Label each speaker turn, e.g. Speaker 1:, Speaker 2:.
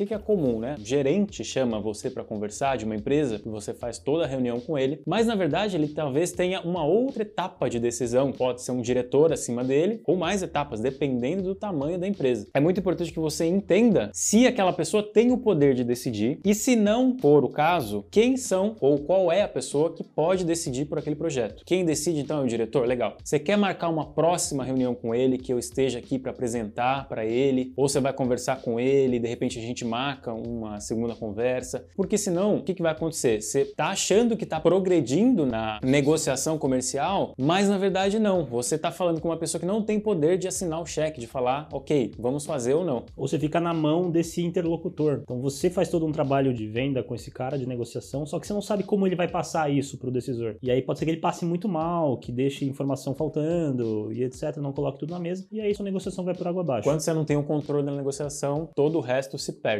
Speaker 1: que, que é comum, né? O gerente chama você para conversar de uma empresa e você faz toda a reunião com ele, mas na verdade ele talvez tenha uma outra etapa de decisão. Pode ser um diretor acima dele ou mais etapas, dependendo do tamanho da empresa. É muito importante que você entenda se aquela pessoa tem o poder de decidir e se não for o caso, quem são ou qual é a pessoa que pode decidir por aquele projeto. Quem decide então é o diretor? Legal. Você quer marcar uma próxima reunião com ele que eu esteja aqui para apresentar para ele, ou você vai conversar com ele, de repente a gente marca uma segunda conversa, porque senão o que, que vai acontecer? Você está achando que está progredindo na negociação comercial, mas na verdade não. Você está falando com uma pessoa que não tem poder de assinar o cheque, de falar, ok, vamos fazer ou não.
Speaker 2: Ou você fica na mão desse interlocutor. Então você faz todo um trabalho de venda com esse cara, de negociação, só que você não sabe como ele vai passar isso para o decisor. E aí pode ser que ele passe muito mal, que deixe informação faltando e etc, não coloque tudo na mesa, e aí sua negociação vai por água abaixo.
Speaker 1: Quando você não tem o um controle da negociação, todo o resto se perde.